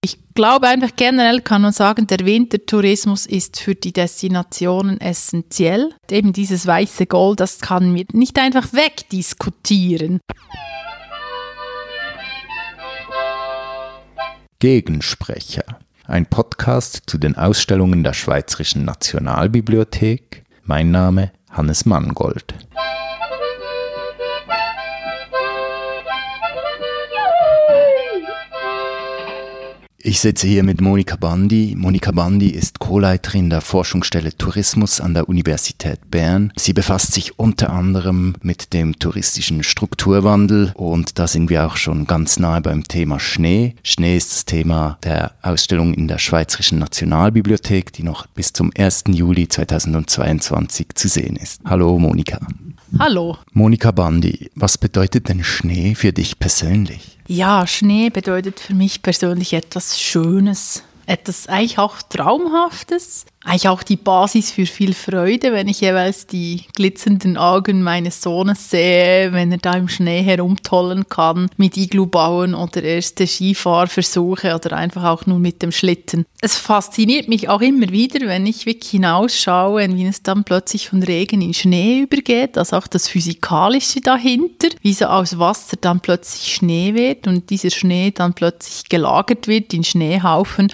Ich glaube einfach generell kann man sagen, der Wintertourismus ist für die Destinationen essentiell. Eben dieses weiße Gold, das kann wir nicht einfach wegdiskutieren. Gegensprecher. Ein Podcast zu den Ausstellungen der Schweizerischen Nationalbibliothek. Mein Name Hannes Mangold. Ich sitze hier mit Monika Bandi. Monika Bandi ist Co-Leiterin der Forschungsstelle Tourismus an der Universität Bern. Sie befasst sich unter anderem mit dem touristischen Strukturwandel und da sind wir auch schon ganz nahe beim Thema Schnee. Schnee ist das Thema der Ausstellung in der Schweizerischen Nationalbibliothek, die noch bis zum 1. Juli 2022 zu sehen ist. Hallo Monika. Hallo. Monika Bandi, was bedeutet denn Schnee für dich persönlich? Ja, Schnee bedeutet für mich persönlich etwas Schönes, etwas eigentlich auch Traumhaftes eigentlich auch die Basis für viel Freude, wenn ich jeweils die glitzernden Augen meines Sohnes sehe, wenn er da im Schnee herumtollen kann, mit Iglu bauen oder erste Skifahrversuche oder einfach auch nur mit dem Schlitten. Es fasziniert mich auch immer wieder, wenn ich wirklich hinausschaue, wie es dann plötzlich von Regen in Schnee übergeht, also auch das Physikalische dahinter, wie so aus Wasser dann plötzlich Schnee wird und dieser Schnee dann plötzlich gelagert wird in Schneehaufen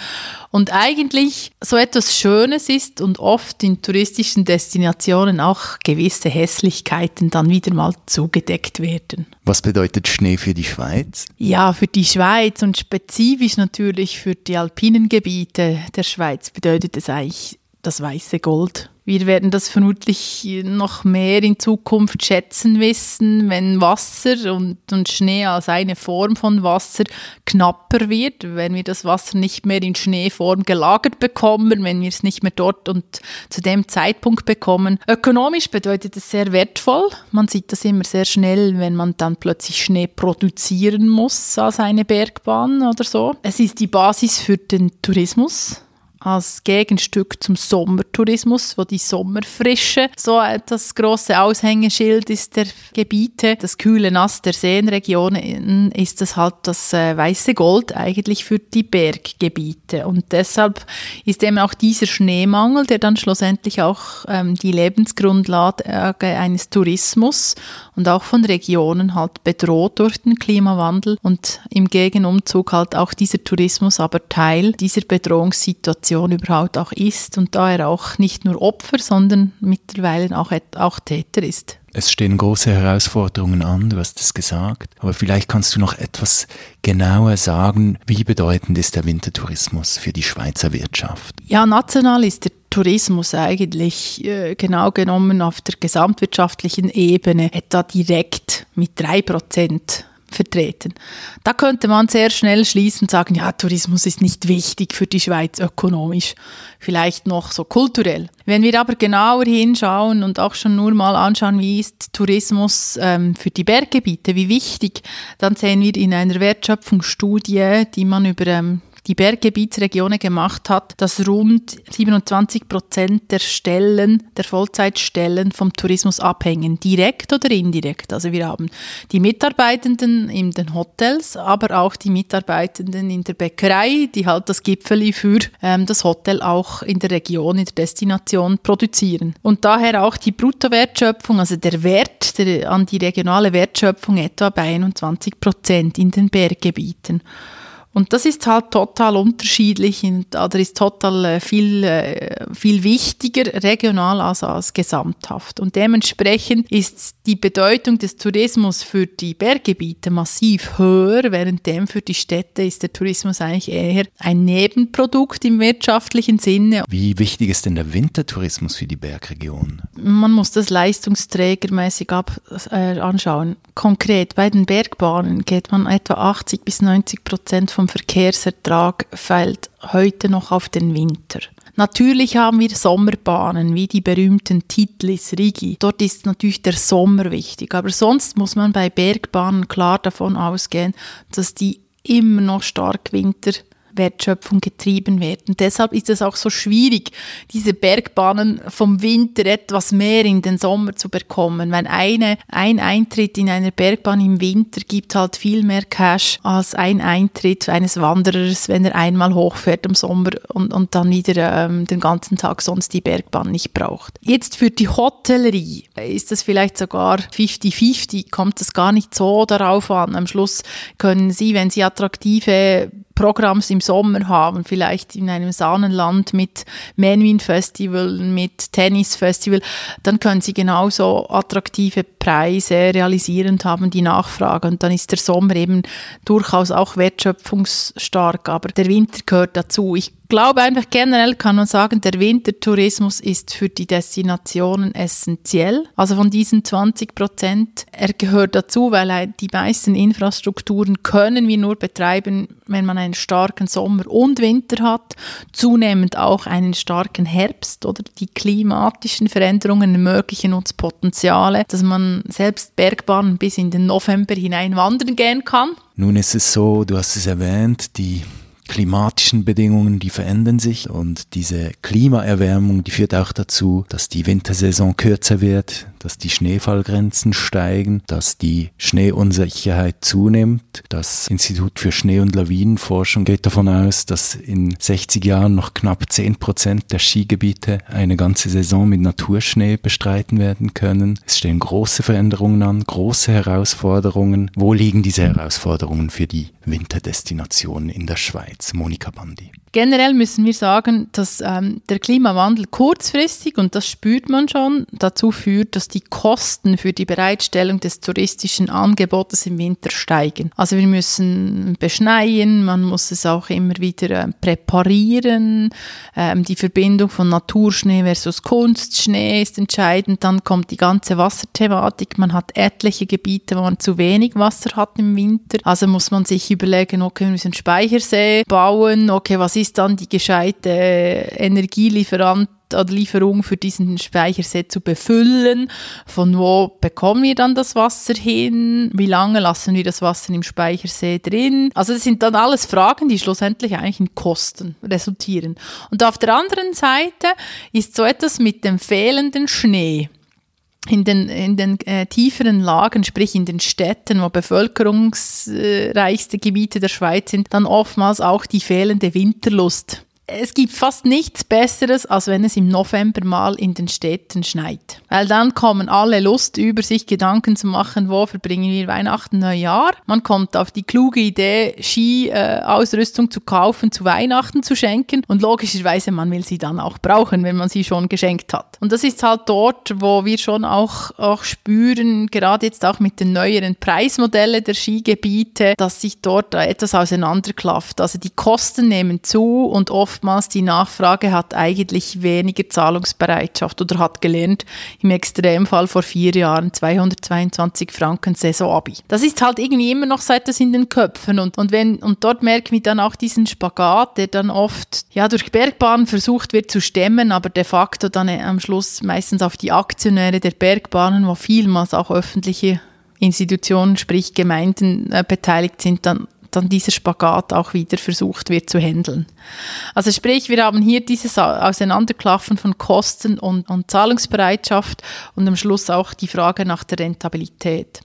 und eigentlich so etwas Schönes ist und oft in touristischen Destinationen auch gewisse Hässlichkeiten dann wieder mal zugedeckt werden. Was bedeutet Schnee für die Schweiz? Ja, für die Schweiz und spezifisch natürlich für die alpinen Gebiete der Schweiz bedeutet es eigentlich das weiße Gold. Wir werden das vermutlich noch mehr in Zukunft schätzen wissen, wenn Wasser und, und, Schnee als eine Form von Wasser knapper wird, wenn wir das Wasser nicht mehr in Schneeform gelagert bekommen, wenn wir es nicht mehr dort und zu dem Zeitpunkt bekommen. Ökonomisch bedeutet es sehr wertvoll. Man sieht das immer sehr schnell, wenn man dann plötzlich Schnee produzieren muss als eine Bergbahn oder so. Es ist die Basis für den Tourismus als Gegenstück zum Sommertourismus, wo die Sommerfrische so das große Aushängeschild ist der Gebiete. Das kühle Nass der Seenregionen ist es halt das äh, weiße Gold eigentlich für die Berggebiete. Und deshalb ist eben auch dieser Schneemangel, der dann schlussendlich auch ähm, die Lebensgrundlage eines Tourismus und auch von Regionen halt bedroht durch den Klimawandel und im Gegenumzug halt auch dieser Tourismus aber Teil dieser Bedrohungssituation Situation überhaupt auch ist und da er auch nicht nur Opfer, sondern mittlerweile auch, auch Täter ist. Es stehen große Herausforderungen an, du hast es gesagt, aber vielleicht kannst du noch etwas genauer sagen, wie bedeutend ist der Wintertourismus für die Schweizer Wirtschaft? Ja, national ist der Tourismus eigentlich äh, genau genommen auf der gesamtwirtschaftlichen Ebene etwa direkt mit drei Prozent vertreten. Da könnte man sehr schnell schließen und sagen, ja, Tourismus ist nicht wichtig für die Schweiz ökonomisch, vielleicht noch so kulturell. Wenn wir aber genauer hinschauen und auch schon nur mal anschauen, wie ist Tourismus ähm, für die Berggebiete, wie wichtig, dann sehen wir in einer Wertschöpfungsstudie, die man über ähm, die Berggebietsregionen gemacht hat, dass rund 27 Prozent der Stellen, der Vollzeitstellen vom Tourismus abhängen, direkt oder indirekt. Also wir haben die Mitarbeitenden in den Hotels, aber auch die Mitarbeitenden in der Bäckerei, die halt das Gipfeli für ähm, das Hotel auch in der Region, in der Destination produzieren. Und daher auch die Bruttowertschöpfung, also der Wert der, an die regionale Wertschöpfung etwa bei 21 Prozent in den Berggebieten. Und das ist halt total unterschiedlich oder ist total äh, viel, äh, viel wichtiger regional als, als gesamthaft. Und dementsprechend ist die Bedeutung des Tourismus für die Berggebiete massiv höher, währenddem für die Städte ist der Tourismus eigentlich eher ein Nebenprodukt im wirtschaftlichen Sinne. Wie wichtig ist denn der Wintertourismus für die Bergregion? Man muss das leistungsträgermäßig ab, äh, anschauen. Konkret bei den Bergbahnen geht man etwa 80 bis 90 Prozent vom Verkehrsertrag fällt heute noch auf den Winter. Natürlich haben wir Sommerbahnen, wie die berühmten Titlis, Rigi. Dort ist natürlich der Sommer wichtig. Aber sonst muss man bei Bergbahnen klar davon ausgehen, dass die immer noch stark Winter Wertschöpfung getrieben werden. Deshalb ist es auch so schwierig, diese Bergbahnen vom Winter etwas mehr in den Sommer zu bekommen, weil eine, ein Eintritt in eine Bergbahn im Winter gibt halt viel mehr Cash als ein Eintritt eines Wanderers, wenn er einmal hochfährt im Sommer und, und dann wieder ähm, den ganzen Tag sonst die Bergbahn nicht braucht. Jetzt für die Hotellerie ist das vielleicht sogar 50-50, kommt es gar nicht so darauf an. Am Schluss können Sie, wenn Sie attraktive Programms im Sommer haben, vielleicht in einem Sahnenland mit Menuhin Festival, mit Tennis Festival, dann können sie genauso attraktive Preise realisierend haben, die Nachfrage. Und dann ist der Sommer eben durchaus auch wertschöpfungsstark, aber der Winter gehört dazu. Ich glaube einfach generell kann man sagen, der Wintertourismus ist für die Destinationen essentiell. Also von diesen 20 Prozent, er gehört dazu, weil die meisten Infrastrukturen können wir nur betreiben, wenn man einen starken Sommer und Winter hat, zunehmend auch einen starken Herbst oder die klimatischen Veränderungen ermöglichen uns Potenziale, dass man selbst Bergbahnen bis in den November hinein wandern gehen kann. Nun ist es so, du hast es erwähnt, die klimatischen Bedingungen, die verändern sich und diese Klimaerwärmung, die führt auch dazu, dass die Wintersaison kürzer wird, dass die Schneefallgrenzen steigen, dass die Schneeunsicherheit zunimmt. Das Institut für Schnee- und Lawinenforschung geht davon aus, dass in 60 Jahren noch knapp 10 Prozent der Skigebiete eine ganze Saison mit Naturschnee bestreiten werden können. Es stehen große Veränderungen an, große Herausforderungen. Wo liegen diese Herausforderungen für die Winterdestinationen in der Schweiz? Monika Bandi. Generell müssen wir sagen, dass ähm, der Klimawandel kurzfristig, und das spürt man schon, dazu führt, dass die Kosten für die Bereitstellung des touristischen Angebotes im Winter steigen. Also wir müssen beschneien, man muss es auch immer wieder äh, präparieren. Ähm, die Verbindung von Naturschnee versus Kunstschnee ist entscheidend. Dann kommt die ganze Wasserthematik. Man hat etliche Gebiete, wo man zu wenig Wasser hat im Winter. Also muss man sich überlegen, okay, wir müssen Speichersee bauen. Okay, was ist ist dann die gescheite Energielieferant oder Lieferung für diesen Speichersee zu befüllen. Von wo bekommen wir dann das Wasser hin? Wie lange lassen wir das Wasser im Speichersee drin? Also das sind dann alles Fragen, die schlussendlich eigentlich in Kosten resultieren. Und auf der anderen Seite ist so etwas mit dem fehlenden Schnee in den, in den äh, tieferen Lagen, sprich in den Städten, wo bevölkerungsreichste Gebiete der Schweiz sind, dann oftmals auch die fehlende Winterlust es gibt fast nichts Besseres, als wenn es im November mal in den Städten schneit. Weil dann kommen alle Lust über, sich Gedanken zu machen, wo verbringen wir Weihnachten, Neujahr. Man kommt auf die kluge Idee, Ski-Ausrüstung zu kaufen, zu Weihnachten zu schenken. Und logischerweise, man will sie dann auch brauchen, wenn man sie schon geschenkt hat. Und das ist halt dort, wo wir schon auch, auch spüren, gerade jetzt auch mit den neueren Preismodellen der Skigebiete, dass sich dort etwas auseinanderklafft. Also die Kosten nehmen zu und oft oftmals die Nachfrage hat eigentlich weniger Zahlungsbereitschaft oder hat gelernt, im Extremfall vor vier Jahren 222 Franken Saisonabi. Das ist halt irgendwie immer noch seit das in den Köpfen und, und, wenn, und dort merken wir dann auch diesen Spagat, der dann oft ja, durch Bergbahnen versucht wird zu stemmen, aber de facto dann am Schluss meistens auf die Aktionäre der Bergbahnen, wo vielmals auch öffentliche Institutionen, sprich Gemeinden äh, beteiligt sind, dann dann dieser Spagat auch wieder versucht wird zu handeln. Also sprich, wir haben hier dieses Auseinanderklaffen von Kosten und, und Zahlungsbereitschaft und am Schluss auch die Frage nach der Rentabilität.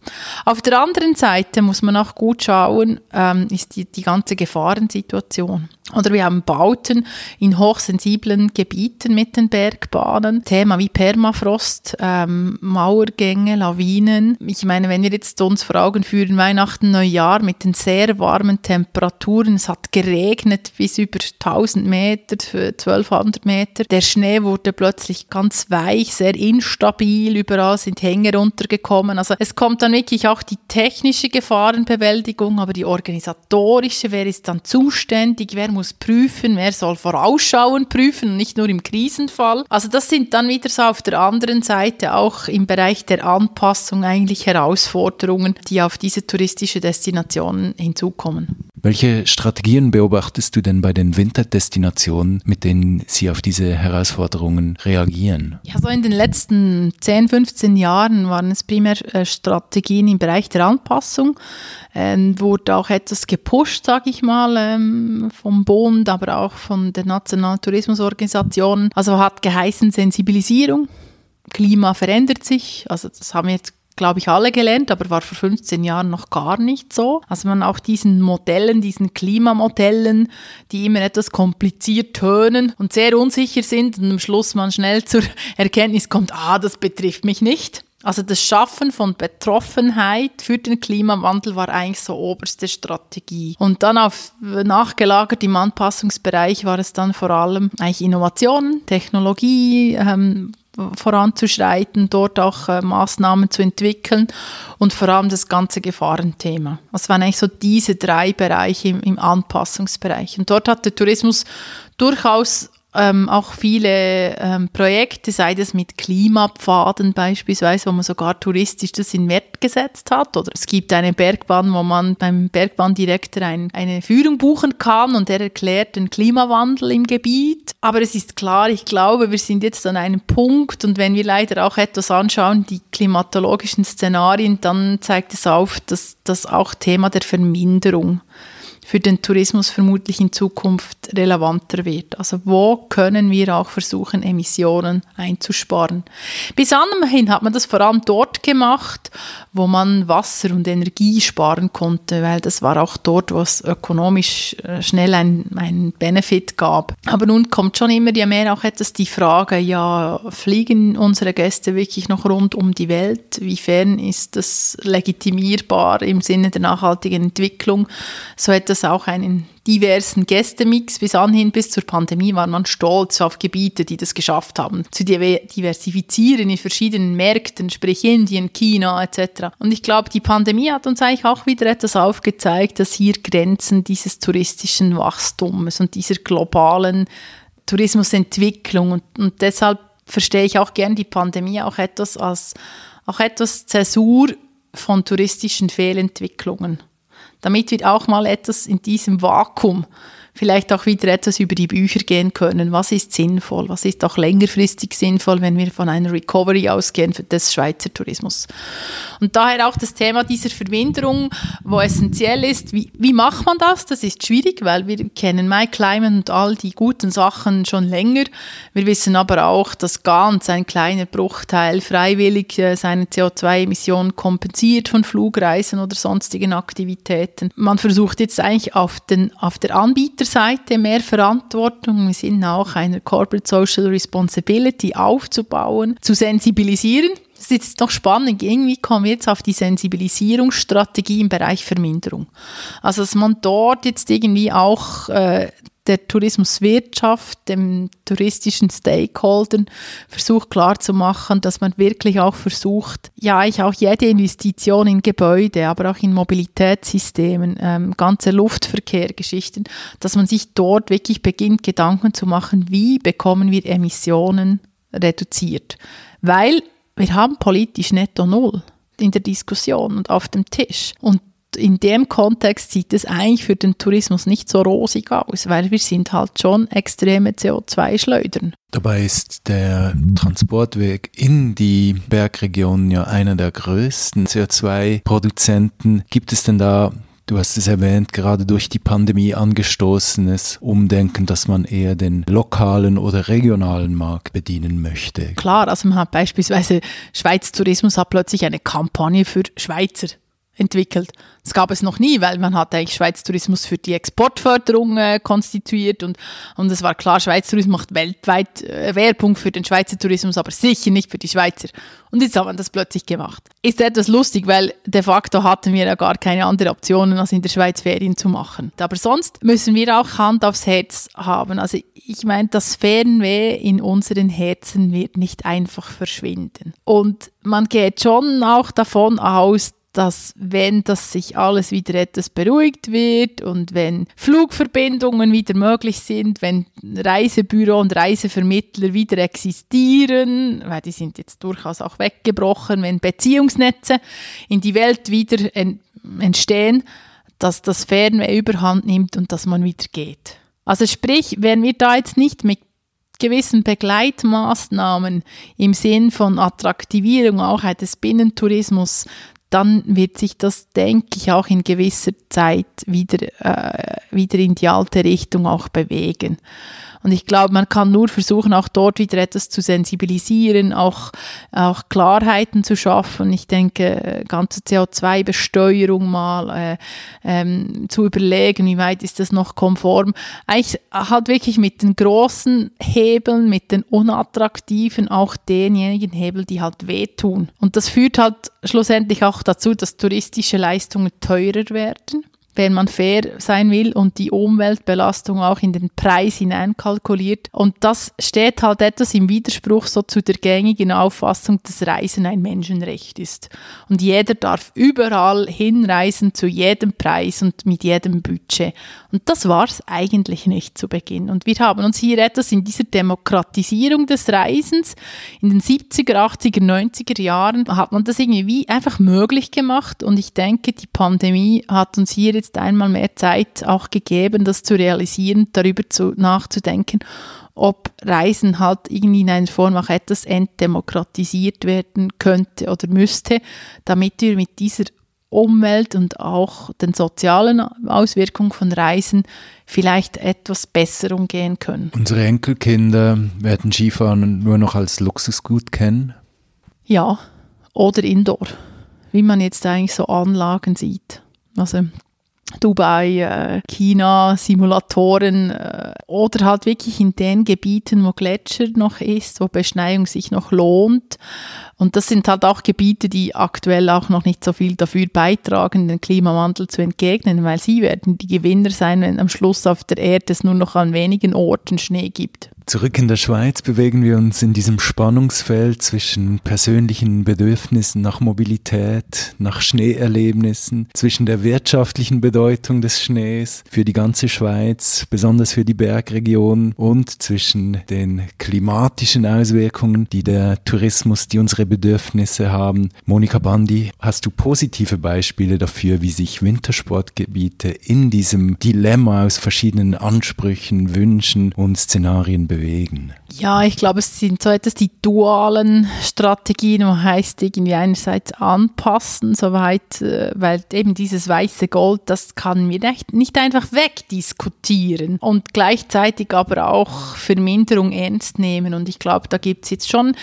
Auf der anderen Seite muss man auch gut schauen, ähm, ist die, die ganze Gefahrensituation. Oder wir haben Bauten in hochsensiblen Gebieten mit den Bergbahnen. Thema wie Permafrost, ähm, Mauergänge, Lawinen. Ich meine, wenn wir jetzt uns vor Augen führen, Weihnachten, Neujahr mit den sehr warmen Temperaturen, es hat geregnet bis über 1000 Meter, 1200 Meter. Der Schnee wurde plötzlich ganz weich, sehr instabil, überall sind Hänge runtergekommen. Also es kommt dann wirklich auch die technische Gefahrenbewältigung, aber die organisatorische, wer ist dann zuständig, wer muss prüfen, wer soll vorausschauend prüfen, nicht nur im Krisenfall. Also das sind dann wieder so auf der anderen Seite auch im Bereich der Anpassung eigentlich Herausforderungen, die auf diese touristische Destinationen hinzukommen. Welche Strategien beobachtest du denn bei den Winterdestinationen, mit denen sie auf diese Herausforderungen reagieren? Ja, so in den letzten 10, 15 Jahren waren es primär äh, Strategien im Bereich der Anpassung. Ähm, wurde auch etwas gepusht, sage ich mal, ähm, vom Bund, aber auch von der Nationalen Tourismusorganisation. Also hat geheißen Sensibilisierung. Klima verändert sich. Also das haben wir jetzt glaube ich, alle gelernt, aber war vor 15 Jahren noch gar nicht so. Also man auch diesen Modellen, diesen Klimamodellen, die immer etwas kompliziert tönen und sehr unsicher sind und am Schluss man schnell zur Erkenntnis kommt, ah, das betrifft mich nicht. Also das Schaffen von Betroffenheit für den Klimawandel war eigentlich so oberste Strategie. Und dann auf nachgelagert im Anpassungsbereich war es dann vor allem eigentlich Innovationen, Technologie, ähm, voranzuschreiten, dort auch äh, Maßnahmen zu entwickeln und vor allem das ganze Gefahrenthema. Das waren eigentlich so diese drei Bereiche im, im Anpassungsbereich. Und dort hat der Tourismus durchaus ähm, auch viele ähm, Projekte, sei das mit Klimapfaden beispielsweise, wo man sogar touristisch das in Wert gesetzt hat. Oder es gibt eine Bergbahn, wo man beim Bergbahndirektor ein, eine Führung buchen kann und er erklärt den Klimawandel im Gebiet. Aber es ist klar, ich glaube, wir sind jetzt an einem Punkt und wenn wir leider auch etwas anschauen, die klimatologischen Szenarien, dann zeigt es auf, dass das auch Thema der Verminderung für den Tourismus vermutlich in Zukunft relevanter wird. Also wo können wir auch versuchen, Emissionen einzusparen? Bis anhin hat man das vor allem dort gemacht, wo man Wasser und Energie sparen konnte, weil das war auch dort, wo es ökonomisch äh, schnell einen Benefit gab. Aber nun kommt schon immer mehr auch etwas die Frage, ja, fliegen unsere Gäste wirklich noch rund um die Welt? Wiefern ist das legitimierbar im Sinne der nachhaltigen Entwicklung, so etwas es auch einen diversen Gästemix. Bis anhin, bis zur Pandemie, war man stolz auf Gebiete, die das geschafft haben, zu diversifizieren in verschiedenen Märkten, sprich Indien, China etc. Und ich glaube, die Pandemie hat uns eigentlich auch wieder etwas aufgezeigt, dass hier Grenzen dieses touristischen Wachstums und dieser globalen Tourismusentwicklung und, und deshalb verstehe ich auch gern die Pandemie auch etwas als auch etwas Zäsur von touristischen Fehlentwicklungen damit wir auch mal etwas in diesem Vakuum vielleicht auch wieder etwas über die Bücher gehen können. Was ist sinnvoll? Was ist auch längerfristig sinnvoll, wenn wir von einer Recovery ausgehen für des Schweizer Tourismus? Und daher auch das Thema dieser Verminderung, wo essentiell ist, wie, wie macht man das? Das ist schwierig, weil wir kennen MyClimate und all die guten Sachen schon länger. Wir wissen aber auch, dass ganz ein kleiner Bruchteil freiwillig äh, seine CO2-Emissionen kompensiert von Flugreisen oder sonstigen Aktivitäten. Man versucht jetzt eigentlich auf, den, auf der Anbieter Seite mehr Verantwortung im Sinne auch einer Corporate Social Responsibility aufzubauen, zu sensibilisieren. Das ist jetzt noch spannend. Irgendwie kommen wir jetzt auf die Sensibilisierungsstrategie im Bereich Verminderung. Also, dass man dort jetzt irgendwie auch äh, der Tourismuswirtschaft, dem touristischen Stakeholdern versucht klarzumachen, dass man wirklich auch versucht, ja, ich auch jede Investition in Gebäude, aber auch in Mobilitätssystemen, ähm, ganze Luftverkehrgeschichten, dass man sich dort wirklich beginnt, Gedanken zu machen, wie bekommen wir Emissionen reduziert. Weil wir haben politisch netto null in der Diskussion und auf dem Tisch. Und in dem Kontext sieht es eigentlich für den Tourismus nicht so rosig aus, weil wir sind halt schon extreme CO2-Schleudern. Dabei ist der Transportweg in die Bergregion ja einer der größten CO2-Produzenten. Gibt es denn da Du hast es erwähnt, gerade durch die Pandemie angestoßenes Umdenken, dass man eher den lokalen oder regionalen Markt bedienen möchte. Klar, also man hat beispielsweise Schweiz Tourismus hat plötzlich eine Kampagne für Schweizer entwickelt. Das gab es noch nie, weil man hat eigentlich Schweiz Tourismus für die Exportförderung äh, konstituiert und, und es war klar, Schweiz Tourismus macht weltweit äh, Werbung für den Schweizer Tourismus, aber sicher nicht für die Schweizer. Und jetzt hat man das plötzlich gemacht. Ist etwas lustig, weil de facto hatten wir ja gar keine andere Optionen, als in der Schweiz Ferien zu machen. Aber sonst müssen wir auch Hand aufs Herz haben. Also ich meine, das Fernweh in unseren Herzen wird nicht einfach verschwinden. Und man geht schon auch davon aus, dass wenn das sich alles wieder etwas beruhigt wird und wenn Flugverbindungen wieder möglich sind, wenn Reisebüro und Reisevermittler wieder existieren, weil die sind jetzt durchaus auch weggebrochen, wenn Beziehungsnetze in die Welt wieder entstehen, dass das Fernweh überhand nimmt und dass man wieder geht. Also sprich, wenn wir da jetzt nicht mit gewissen Begleitmaßnahmen im Sinn von Attraktivierung auch des Binnentourismus, dann wird sich das, denke ich, auch in gewisser Zeit wieder, äh, wieder in die alte Richtung auch bewegen. Und ich glaube, man kann nur versuchen, auch dort wieder etwas zu sensibilisieren, auch, auch Klarheiten zu schaffen. Ich denke, ganze CO2-Besteuerung mal äh, ähm, zu überlegen, wie weit ist das noch konform. Eigentlich halt wirklich mit den großen Hebeln, mit den unattraktiven, auch denjenigen Hebel, die halt wehtun. Und das führt halt schlussendlich auch dazu, dass touristische Leistungen teurer werden wenn man fair sein will und die Umweltbelastung auch in den Preis hineinkalkuliert. Und das steht halt etwas im Widerspruch so zu der gängigen Auffassung, dass Reisen ein Menschenrecht ist. Und jeder darf überall hinreisen zu jedem Preis und mit jedem Budget. Und das war es eigentlich nicht zu Beginn. Und wir haben uns hier etwas in dieser Demokratisierung des Reisens in den 70er, 80er, 90er Jahren hat man das irgendwie einfach möglich gemacht. Und ich denke, die Pandemie hat uns hier jetzt einmal mehr Zeit auch gegeben, das zu realisieren, darüber zu, nachzudenken, ob Reisen halt irgendwie in einer Form auch etwas entdemokratisiert werden könnte oder müsste, damit wir mit dieser Umwelt und auch den sozialen Auswirkungen von Reisen vielleicht etwas besser umgehen können. Unsere Enkelkinder werden Skifahren nur noch als Luxusgut kennen? Ja, oder Indoor, wie man jetzt eigentlich so Anlagen sieht. Also Dubai, äh, China, Simulatoren äh, oder halt wirklich in den Gebieten, wo Gletscher noch ist, wo Beschneiung sich noch lohnt. Und das sind halt auch Gebiete, die aktuell auch noch nicht so viel dafür beitragen, den Klimawandel zu entgegnen, weil sie werden die Gewinner sein, wenn am Schluss auf der Erde es nur noch an wenigen Orten Schnee gibt. Zurück in der Schweiz bewegen wir uns in diesem Spannungsfeld zwischen persönlichen Bedürfnissen nach Mobilität, nach Schneeerlebnissen, zwischen der wirtschaftlichen Bedeutung des Schnees für die ganze Schweiz, besonders für die Bergregion und zwischen den klimatischen Auswirkungen, die der Tourismus, die unsere Bedürfnisse haben. Monika Bandi, hast du positive Beispiele dafür, wie sich Wintersportgebiete in diesem Dilemma aus verschiedenen Ansprüchen, Wünschen und Szenarien bewegen? Ja, ich glaube, es sind so etwas die dualen Strategien, wo heißt irgendwie einerseits anpassen, soweit, äh, weil eben dieses weiße Gold, das kann wir nicht, einfach wegdiskutieren und gleichzeitig aber auch Verminderung ernst nehmen. Und ich glaube, da gibt es jetzt schon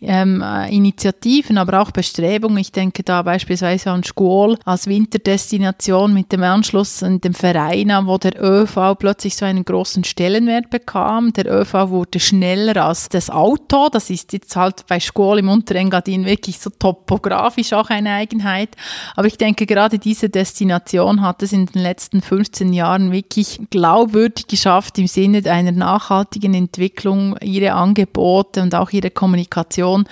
ähm, äh, Initiativen, aber auch Bestrebungen. Ich denke da beispielsweise an Schkuol als Winterdestination mit dem Anschluss an dem Verein, wo der ÖV plötzlich so einen großen Stellenwert bekam. Der ÖV wurde schneller als das Auto. Das ist jetzt halt bei Schule im Unterengadin wirklich so topografisch auch eine Eigenheit. Aber ich denke, gerade diese Destination hat es in den letzten 15 Jahren wirklich glaubwürdig geschafft, im Sinne einer nachhaltigen Entwicklung ihre Angebote und auch ihre Kommunikation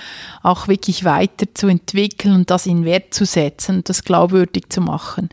auch wirklich weiterzuentwickeln und das in Wert zu setzen und das glaubwürdig zu machen.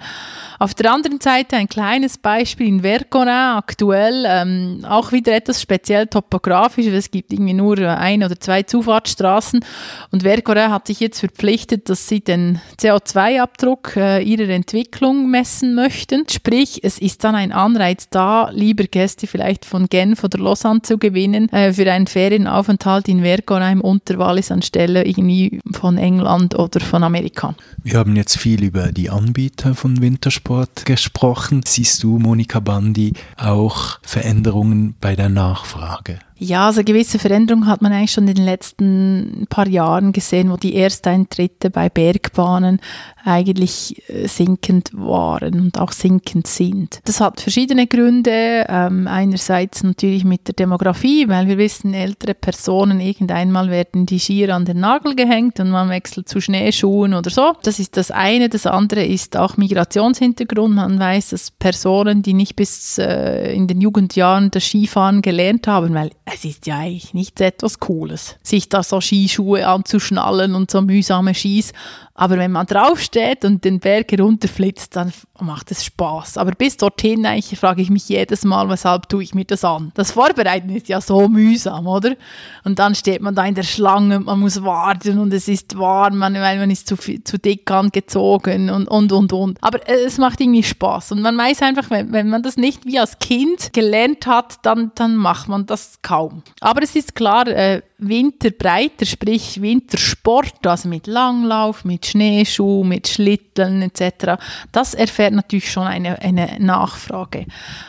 Auf der anderen Seite ein kleines Beispiel in Vercorin aktuell, ähm, auch wieder etwas speziell topografisch. Es gibt irgendwie nur ein oder zwei Zufahrtsstraßen und Vercorin hat sich jetzt verpflichtet, dass sie den CO2-Abdruck äh, ihrer Entwicklung messen möchten. Sprich, es ist dann ein Anreiz da, lieber Gäste vielleicht von Genf oder Lausanne zu gewinnen äh, für einen Ferienaufenthalt in Vercorin im Unterwallis anstelle irgendwie von England oder von Amerika. Wir haben jetzt viel über die Anbieter von Wintersport Sport gesprochen. Siehst du, Monika Bandi, auch Veränderungen bei der Nachfrage? Ja, also gewisse Veränderungen hat man eigentlich schon in den letzten paar Jahren gesehen, wo die Ersteintritte bei Bergbahnen eigentlich äh, sinkend waren und auch sinkend sind. Das hat verschiedene Gründe. Ähm, einerseits natürlich mit der Demografie, weil wir wissen, ältere Personen irgendeinmal werden die Skier an den Nagel gehängt und man wechselt zu Schneeschuhen oder so. Das ist das eine. Das andere ist auch Migrationshintergrund. Man weiß, dass Personen, die nicht bis äh, in den Jugendjahren das Skifahren gelernt haben, weil es ist ja eigentlich nichts etwas Cooles, sich da so Skischuhe anzuschnallen und so mühsame Skis Aber wenn man draufsteht und den Berg herunterflitzt, dann macht es Spaß. Aber bis dorthin eigentlich frage ich mich jedes Mal, weshalb tue ich mir das an? Das Vorbereiten ist ja so mühsam, oder? Und dann steht man da in der Schlange, man muss warten und es ist warm, man, weil man ist zu, zu dick angezogen und, und, und, und. Aber es macht irgendwie Spaß. Und man weiß einfach, wenn, wenn man das nicht wie als Kind gelernt hat, dann, dann macht man das kaum. Aber es ist klar, äh, Winterbreiter, sprich Wintersport, also mit Langlauf, mit Schneeschuh, mit Schlitteln etc., das erfährt natürlich schon eine, eine Nachfrage.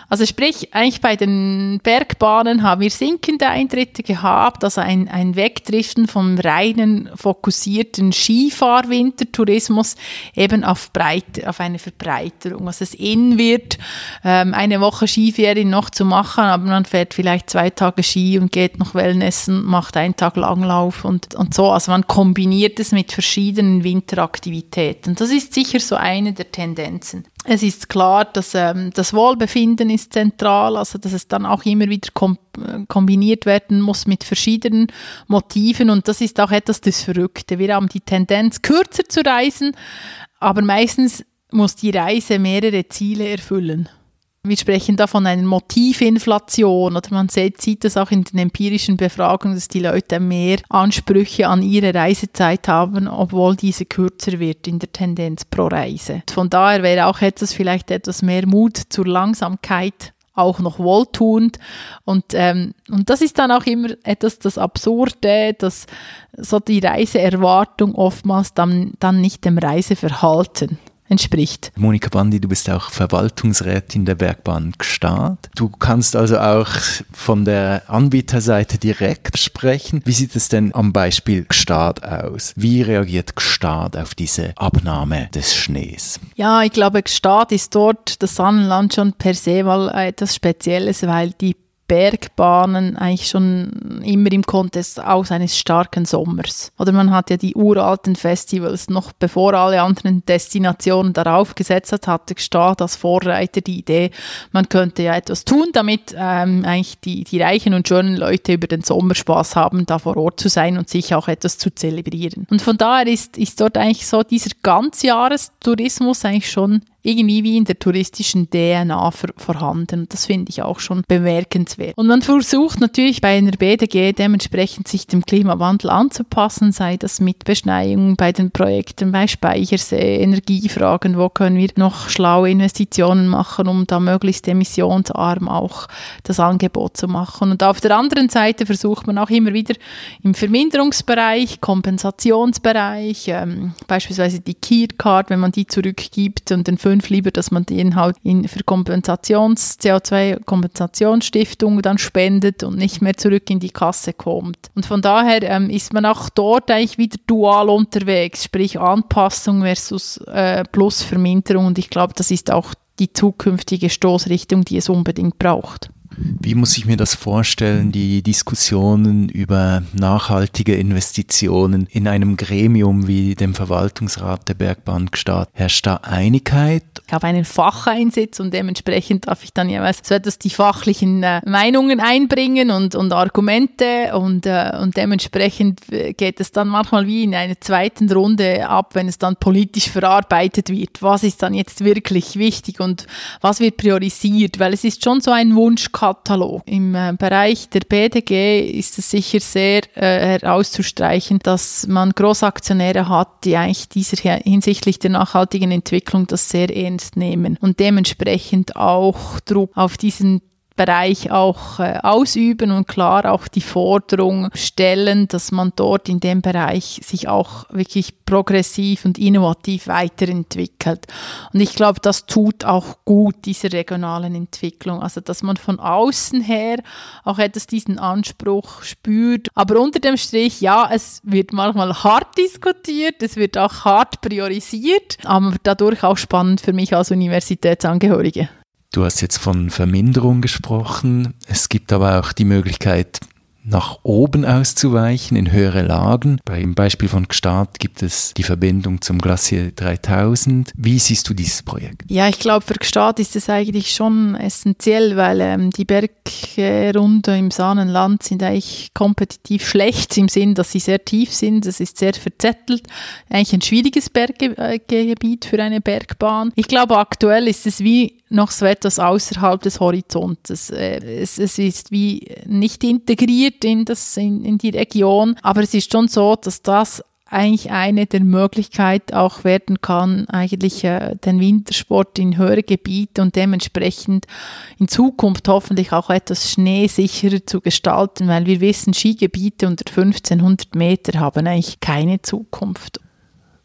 Also sprich, eigentlich bei den Bergbahnen haben wir sinkende Eintritte gehabt, also ein, ein Wegdriften vom reinen fokussierten Skifahr-Wintertourismus eben auf, Breite, auf eine Verbreiterung. Also es in wird, ähm, eine Woche Skiferien noch zu machen, aber man fährt vielleicht zwei Tage Ski und geht noch Wellnessen, macht einen Tag Langlauf und, und so. Also man kombiniert es mit verschiedenen Winteraktivitäten. Das ist sicher so eine der Tendenzen. Es ist klar, dass ähm, das Wohlbefinden ist zentral, also dass es dann auch immer wieder kom kombiniert werden muss mit verschiedenen Motiven und das ist auch etwas das Verrückte. Wir haben die Tendenz, kürzer zu reisen, aber meistens muss die Reise mehrere Ziele erfüllen. Wir sprechen da von einer Motivinflation oder man sieht, das auch in den empirischen Befragungen, dass die Leute mehr Ansprüche an ihre Reisezeit haben, obwohl diese kürzer wird in der Tendenz pro Reise. Von daher wäre auch etwas vielleicht etwas mehr Mut zur Langsamkeit auch noch wohltuend. Und, ähm, und das ist dann auch immer etwas das Absurde, dass so die Reiseerwartung oftmals dann, dann nicht dem Reiseverhalten entspricht. Monika Bandi, du bist auch Verwaltungsrätin der Bergbahn Gstaad. Du kannst also auch von der Anbieterseite direkt sprechen. Wie sieht es denn am Beispiel Gstaad aus? Wie reagiert Gstaad auf diese Abnahme des Schnees? Ja, ich glaube, Gstaad ist dort das Sonnenland schon per se mal etwas Spezielles, weil die Bergbahnen eigentlich schon immer im Kontext aus eines starken Sommers. Oder man hat ja die uralten Festivals, noch bevor alle anderen Destinationen darauf gesetzt hat, hatte Gstaad als Vorreiter die Idee, man könnte ja etwas tun, damit ähm, eigentlich die, die reichen und schönen Leute über den Sommer Spaß haben, da vor Ort zu sein und sich auch etwas zu zelebrieren. Und von daher ist, ist dort eigentlich so dieser Ganzjahrestourismus eigentlich schon irgendwie wie in der touristischen DNA vorhanden. Das finde ich auch schon bemerkenswert. Und man versucht natürlich bei einer BDG dementsprechend sich dem Klimawandel anzupassen, sei das mit Beschneiung bei den Projekten, bei Speichersee, Energiefragen, wo können wir noch schlaue Investitionen machen, um da möglichst emissionsarm auch das Angebot zu machen. Und auf der anderen Seite versucht man auch immer wieder im Verminderungsbereich, Kompensationsbereich, ähm, beispielsweise die Key-Card, wenn man die zurückgibt und den fünf lieber, dass man den halt in, für Kompensations, CO2-Kompensationsstiftung dann spendet und nicht mehr zurück in die Kasse kommt. Und von daher ähm, ist man auch dort eigentlich wieder dual unterwegs, sprich Anpassung versus äh, plus Verminderung. Und ich glaube, das ist auch die zukünftige Stoßrichtung, die es unbedingt braucht. Wie muss ich mir das vorstellen, die Diskussionen über nachhaltige Investitionen in einem Gremium wie dem Verwaltungsrat der Bergbahn Gstaad? Herrscht da Einigkeit? Ich habe einen Facheinsitz und dementsprechend darf ich dann jeweils so etwas die fachlichen äh, Meinungen einbringen und, und Argumente und, äh, und dementsprechend geht es dann manchmal wie in einer zweiten Runde ab, wenn es dann politisch verarbeitet wird. Was ist dann jetzt wirklich wichtig und was wird priorisiert? Weil es ist schon so ein Wunschkatalog. Im äh, Bereich der BDG ist es sicher sehr äh, herauszustreichen, dass man Großaktionäre hat, die eigentlich dieser hinsichtlich der nachhaltigen Entwicklung das sehr ernst ernst nehmen. Und dementsprechend auch Druck auf diesen Bereich auch äh, ausüben und klar auch die Forderung stellen, dass man dort in dem Bereich sich auch wirklich progressiv und innovativ weiterentwickelt. Und ich glaube, das tut auch gut dieser regionalen Entwicklung. Also, dass man von außen her auch etwas diesen Anspruch spürt. Aber unter dem Strich, ja, es wird manchmal hart diskutiert, es wird auch hart priorisiert, aber dadurch auch spannend für mich als Universitätsangehörige. Du hast jetzt von Verminderung gesprochen. Es gibt aber auch die Möglichkeit, nach oben auszuweichen in höhere Lagen. Beim Beispiel von Gstaad gibt es die Verbindung zum Glacier 3000. Wie siehst du dieses Projekt? Ja, ich glaube, für Gstaad ist es eigentlich schon essentiell, weil ähm, die Bergrunde im Sahnenland sind eigentlich kompetitiv schlecht im Sinn, dass sie sehr tief sind. Es ist sehr verzettelt. Eigentlich ein schwieriges Berggebiet für eine Bergbahn. Ich glaube, aktuell ist es wie noch so etwas außerhalb des Horizontes. Äh, es, es ist wie nicht integriert in, das, in, in die Region, aber es ist schon so, dass das eigentlich eine der Möglichkeiten auch werden kann, eigentlich äh, den Wintersport in höhere Gebiete und dementsprechend in Zukunft hoffentlich auch etwas schneesicherer zu gestalten, weil wir wissen, Skigebiete unter 1500 Meter haben eigentlich keine Zukunft.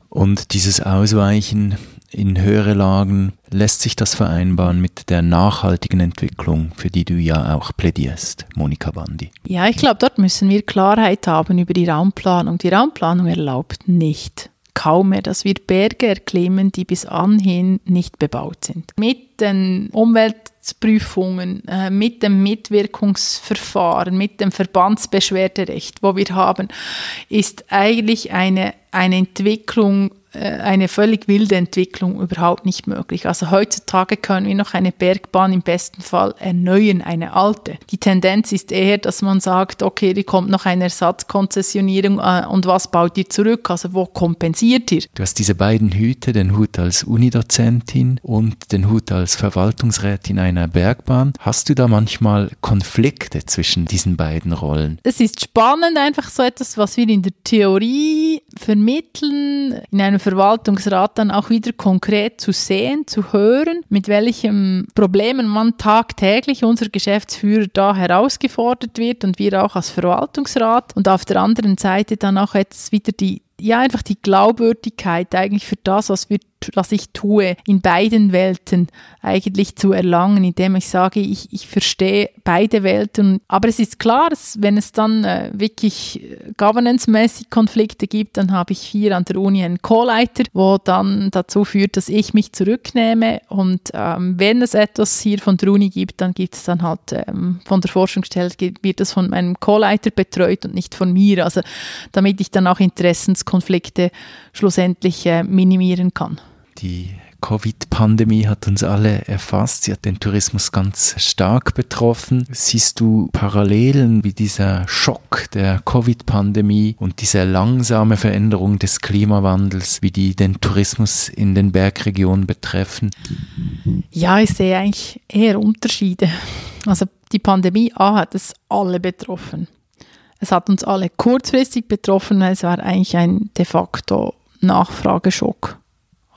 Und dieses Ausweichen in höhere Lagen, lässt sich das vereinbaren mit der nachhaltigen Entwicklung, für die du ja auch plädierst, Monika Bandi? Ja, ich glaube, dort müssen wir Klarheit haben über die Raumplanung. Die Raumplanung erlaubt nicht, kaum mehr, dass wir Berge erklimmen, die bis anhin nicht bebaut sind. Mit den Umweltprüfungen, äh, mit dem Mitwirkungsverfahren, mit dem Verbandsbeschwerderecht, wo wir haben, ist eigentlich eine, eine Entwicklung eine völlig wilde Entwicklung überhaupt nicht möglich. Also heutzutage können wir noch eine Bergbahn im besten Fall erneuern, eine alte. Die Tendenz ist eher, dass man sagt, okay, hier kommt noch eine Ersatzkonzessionierung äh, und was baut ihr zurück? Also wo kompensiert ihr? Du hast diese beiden Hüte, den Hut als Unidozentin und den Hut als Verwaltungsrätin einer Bergbahn. Hast du da manchmal Konflikte zwischen diesen beiden Rollen? Es ist spannend, einfach so etwas, was wir in der Theorie vermitteln, in einem Verwaltungsrat dann auch wieder konkret zu sehen, zu hören, mit welchen Problemen man tagtäglich unser Geschäftsführer da herausgefordert wird und wir auch als Verwaltungsrat und auf der anderen Seite dann auch jetzt wieder die ja, einfach die Glaubwürdigkeit eigentlich für das, was wir was ich tue, in beiden Welten eigentlich zu erlangen, indem ich sage, ich, ich verstehe beide Welten. Aber es ist klar, dass, wenn es dann äh, wirklich äh, governance-mäßig Konflikte gibt, dann habe ich hier an der Uni einen Co-Leiter, wo dann dazu führt, dass ich mich zurücknehme. Und ähm, wenn es etwas hier von der Uni gibt, dann gibt es dann halt ähm, von der Forschungsstelle, wird das von meinem Co-Leiter betreut und nicht von mir. Also damit ich dann auch Interessenskonflikte schlussendlich äh, minimieren kann. Die Covid-Pandemie hat uns alle erfasst. Sie hat den Tourismus ganz stark betroffen. Siehst du Parallelen wie dieser Schock der Covid-Pandemie und diese langsame Veränderung des Klimawandels, wie die den Tourismus in den Bergregionen betreffen? Ja, ich sehe eigentlich eher Unterschiede. Also die Pandemie A hat es alle betroffen. Es hat uns alle kurzfristig betroffen, es war eigentlich ein de facto Nachfrageschock.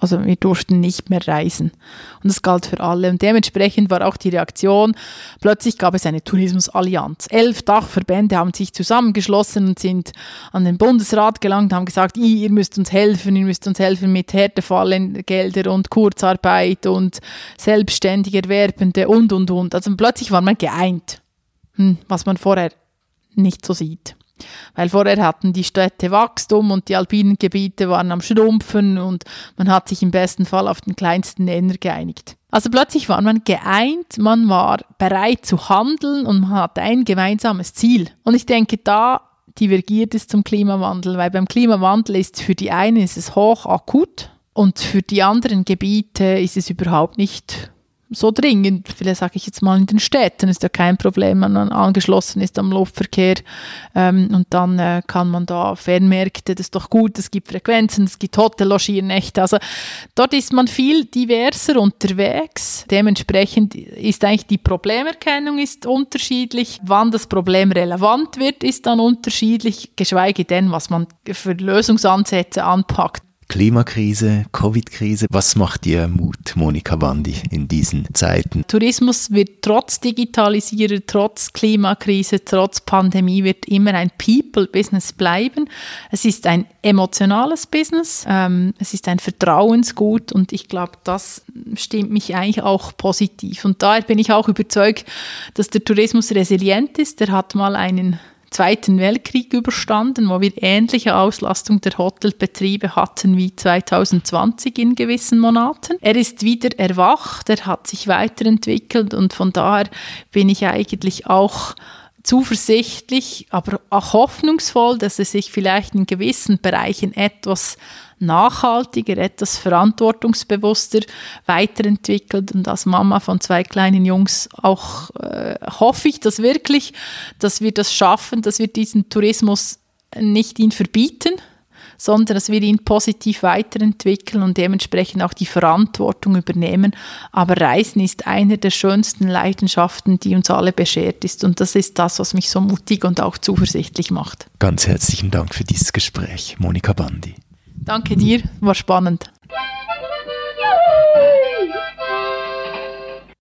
Also wir durften nicht mehr reisen. Und das galt für alle. Und dementsprechend war auch die Reaktion, plötzlich gab es eine Tourismusallianz. Elf Dachverbände haben sich zusammengeschlossen und sind an den Bundesrat gelangt, haben gesagt, ihr müsst uns helfen, ihr müsst uns helfen mit Härtefallgelder und Kurzarbeit und selbstständig Erwerbende und, und, und. Also plötzlich war man geeint, hm, was man vorher nicht so sieht. Weil vorher hatten die Städte Wachstum und die alpinen Gebiete waren am Schrumpfen und man hat sich im besten Fall auf den kleinsten Nenner geeinigt. Also plötzlich war man geeint, man war bereit zu handeln und man hatte ein gemeinsames Ziel. Und ich denke, da divergiert es zum Klimawandel, weil beim Klimawandel ist für die einen ist es hoch akut und für die anderen Gebiete ist es überhaupt nicht so dringend, vielleicht sage ich jetzt mal in den Städten, ist ja kein Problem, wenn man angeschlossen ist am Luftverkehr. Ähm, und dann äh, kann man da Fernmärkte, das ist doch gut, es gibt Frequenzen, es gibt Hotellogiernächte, also dort ist man viel diverser unterwegs, dementsprechend ist eigentlich die Problemerkennung ist unterschiedlich, wann das Problem relevant wird, ist dann unterschiedlich, geschweige denn, was man für Lösungsansätze anpackt. Klimakrise, Covid-Krise. Was macht dir Mut, Monika Bandi, in diesen Zeiten? Tourismus wird trotz Digitalisierung, trotz Klimakrise, trotz Pandemie wird immer ein People-Business bleiben. Es ist ein emotionales Business, ähm, es ist ein Vertrauensgut und ich glaube, das stimmt mich eigentlich auch positiv. Und daher bin ich auch überzeugt, dass der Tourismus resilient ist. Der hat mal einen Zweiten Weltkrieg überstanden, wo wir ähnliche Auslastung der Hotelbetriebe hatten wie 2020 in gewissen Monaten. Er ist wieder erwacht, er hat sich weiterentwickelt und von daher bin ich eigentlich auch zuversichtlich, aber auch hoffnungsvoll, dass es sich vielleicht in gewissen Bereichen etwas nachhaltiger, etwas verantwortungsbewusster weiterentwickelt. Und als Mama von zwei kleinen Jungs auch äh, hoffe ich das wirklich, dass wir das schaffen, dass wir diesen Tourismus nicht ihn verbieten, sondern dass wir ihn positiv weiterentwickeln und dementsprechend auch die Verantwortung übernehmen. Aber Reisen ist eine der schönsten Leidenschaften, die uns alle beschert ist. Und das ist das, was mich so mutig und auch zuversichtlich macht. Ganz herzlichen Dank für dieses Gespräch, Monika Bandi. Danke dir, war spannend.